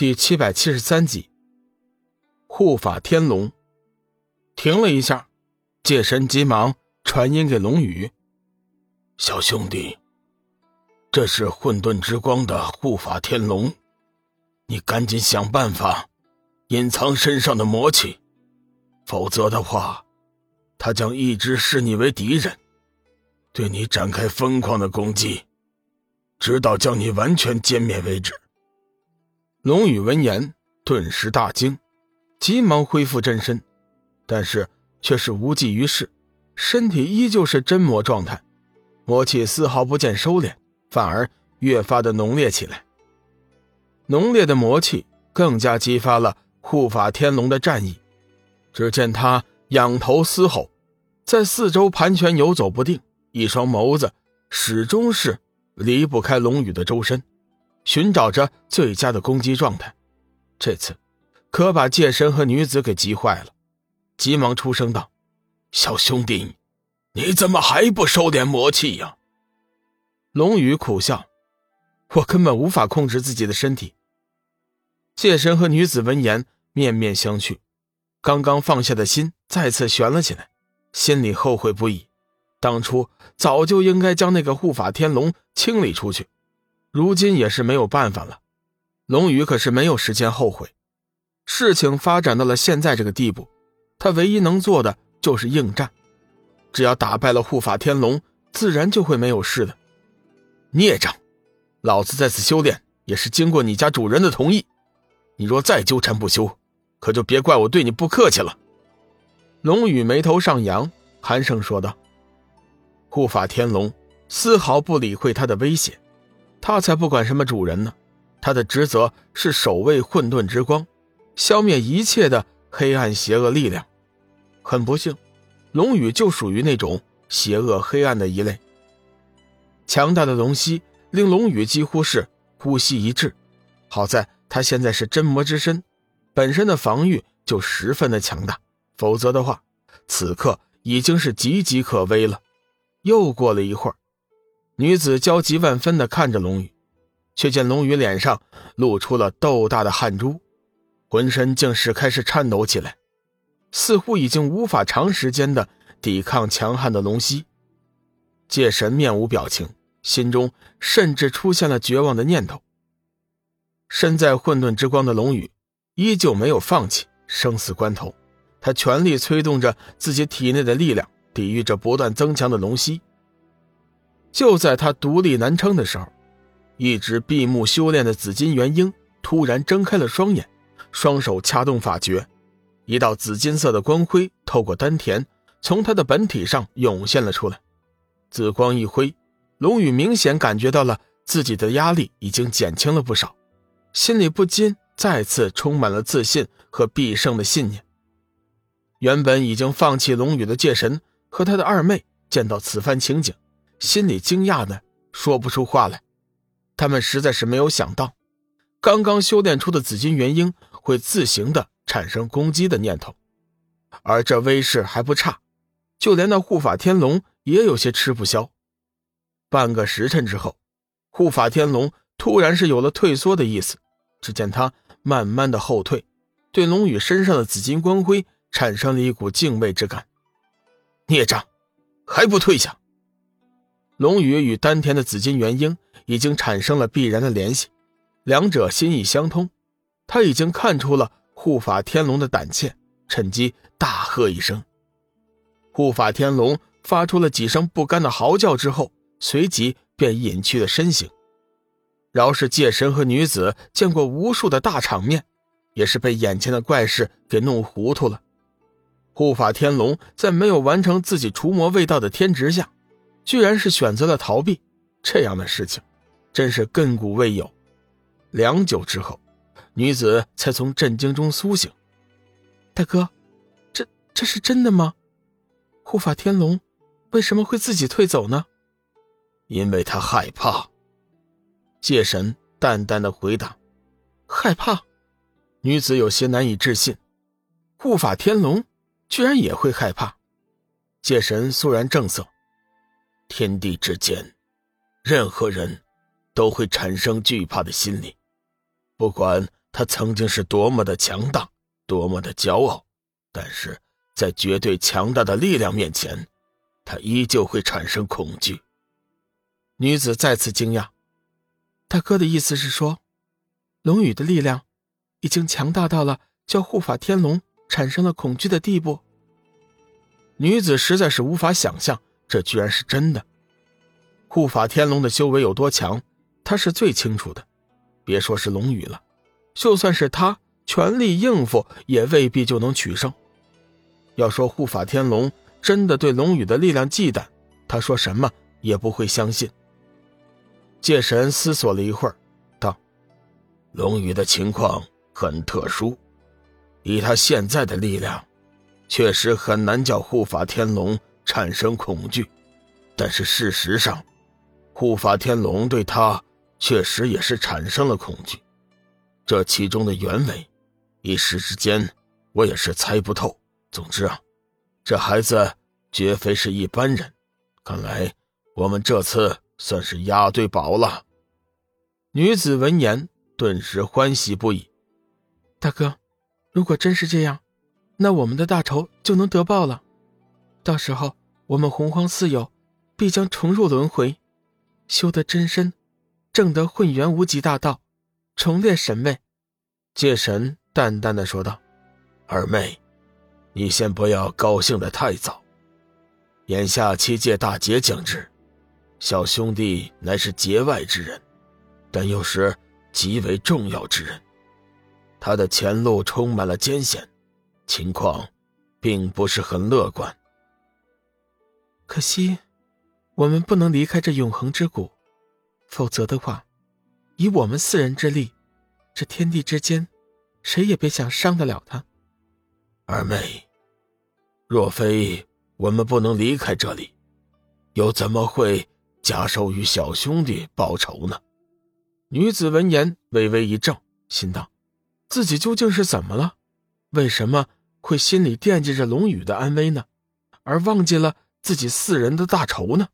第七百七十三集，护法天龙停了一下，界神急忙传音给龙宇：“小兄弟，这是混沌之光的护法天龙，你赶紧想办法隐藏身上的魔气，否则的话，他将一直视你为敌人，对你展开疯狂的攻击，直到将你完全歼灭为止。”龙宇闻言，顿时大惊，急忙恢复真身，但是却是无济于事，身体依旧是真魔状态，魔气丝毫不见收敛，反而越发的浓烈起来。浓烈的魔气更加激发了护法天龙的战意，只见他仰头嘶吼，在四周盘旋游走不定，一双眸子始终是离不开龙宇的周身。寻找着最佳的攻击状态，这次可把界神和女子给急坏了，急忙出声道：“小兄弟，你怎么还不收敛魔气呀？”龙宇苦笑：“我根本无法控制自己的身体。”界神和女子闻言面面相觑，刚刚放下的心再次悬了起来，心里后悔不已，当初早就应该将那个护法天龙清理出去。如今也是没有办法了，龙宇可是没有时间后悔。事情发展到了现在这个地步，他唯一能做的就是应战。只要打败了护法天龙，自然就会没有事的。孽障，老子在此修炼也是经过你家主人的同意，你若再纠缠不休，可就别怪我对你不客气了。龙宇眉头上扬，寒声说道：“护法天龙丝毫不理会他的威胁。”他才不管什么主人呢，他的职责是守卫混沌之光，消灭一切的黑暗邪恶力量。很不幸，龙宇就属于那种邪恶黑暗的一类。强大的龙息令龙宇几乎是呼吸一滞，好在他现在是真魔之身，本身的防御就十分的强大，否则的话，此刻已经是岌岌可危了。又过了一会儿。女子焦急万分地看着龙宇，却见龙宇脸上露出了豆大的汗珠，浑身竟是开始颤抖起来，似乎已经无法长时间的抵抗强悍的龙息。界神面无表情，心中甚至出现了绝望的念头。身在混沌之光的龙宇依旧没有放弃，生死关头，他全力催动着自己体内的力量，抵御着不断增强的龙息。就在他独立难撑的时候，一直闭目修炼的紫金元婴突然睁开了双眼，双手掐动法诀，一道紫金色的光辉透过丹田，从他的本体上涌现了出来。紫光一挥，龙宇明显感觉到了自己的压力已经减轻了不少，心里不禁再次充满了自信和必胜的信念。原本已经放弃龙宇的界神和他的二妹见到此番情景。心里惊讶的说不出话来，他们实在是没有想到，刚刚修炼出的紫金元婴会自行的产生攻击的念头，而这威势还不差，就连那护法天龙也有些吃不消。半个时辰之后，护法天龙突然是有了退缩的意思，只见他慢慢的后退，对龙宇身上的紫金光辉产生了一股敬畏之感。孽障，还不退下！龙宇与丹田的紫金元婴已经产生了必然的联系，两者心意相通。他已经看出了护法天龙的胆怯，趁机大喝一声。护法天龙发出了几声不甘的嚎叫之后，随即便隐去了身形。饶是界神和女子见过无数的大场面，也是被眼前的怪事给弄糊涂了。护法天龙在没有完成自己除魔卫道的天职下。居然是选择了逃避，这样的事情，真是亘古未有。良久之后，女子才从震惊中苏醒。大哥，这这是真的吗？护法天龙为什么会自己退走呢？因为他害怕。界神淡淡的回答。害怕？女子有些难以置信。护法天龙居然也会害怕？界神肃然正色。天地之间，任何人都会产生惧怕的心理，不管他曾经是多么的强大，多么的骄傲，但是在绝对强大的力量面前，他依旧会产生恐惧。女子再次惊讶：“大哥的意思是说，龙宇的力量已经强大到了叫护法天龙产生了恐惧的地步？”女子实在是无法想象，这居然是真的。护法天龙的修为有多强，他是最清楚的。别说是龙宇了。就算是他全力应付，也未必就能取胜。要说护法天龙真的对龙宇的力量忌惮，他说什么也不会相信。界神思索了一会儿，道：“龙宇的情况很特殊，以他现在的力量，确实很难叫护法天龙产生恐惧。但是事实上，护法天龙对他确实也是产生了恐惧。”这其中的原委，一时之间我也是猜不透。总之啊，这孩子绝非是一般人，看来我们这次算是押对宝了。女子闻言顿时欢喜不已。大哥，如果真是这样，那我们的大仇就能得报了。到时候我们洪荒四友必将重入轮回，修得真身，正得混元无极大道。重列神位，界神淡淡的说道：“二妹，你先不要高兴的太早。眼下七界大劫将至，小兄弟乃是劫外之人，但又是极为重要之人。他的前路充满了艰险，情况并不是很乐观。可惜，我们不能离开这永恒之谷，否则的话。”以我们四人之力，这天地之间，谁也别想伤得了他。二妹，若非我们不能离开这里，又怎么会假手与小兄弟报仇呢？女子闻言微微一怔，心道：自己究竟是怎么了？为什么会心里惦记着龙宇的安危呢？而忘记了自己四人的大仇呢？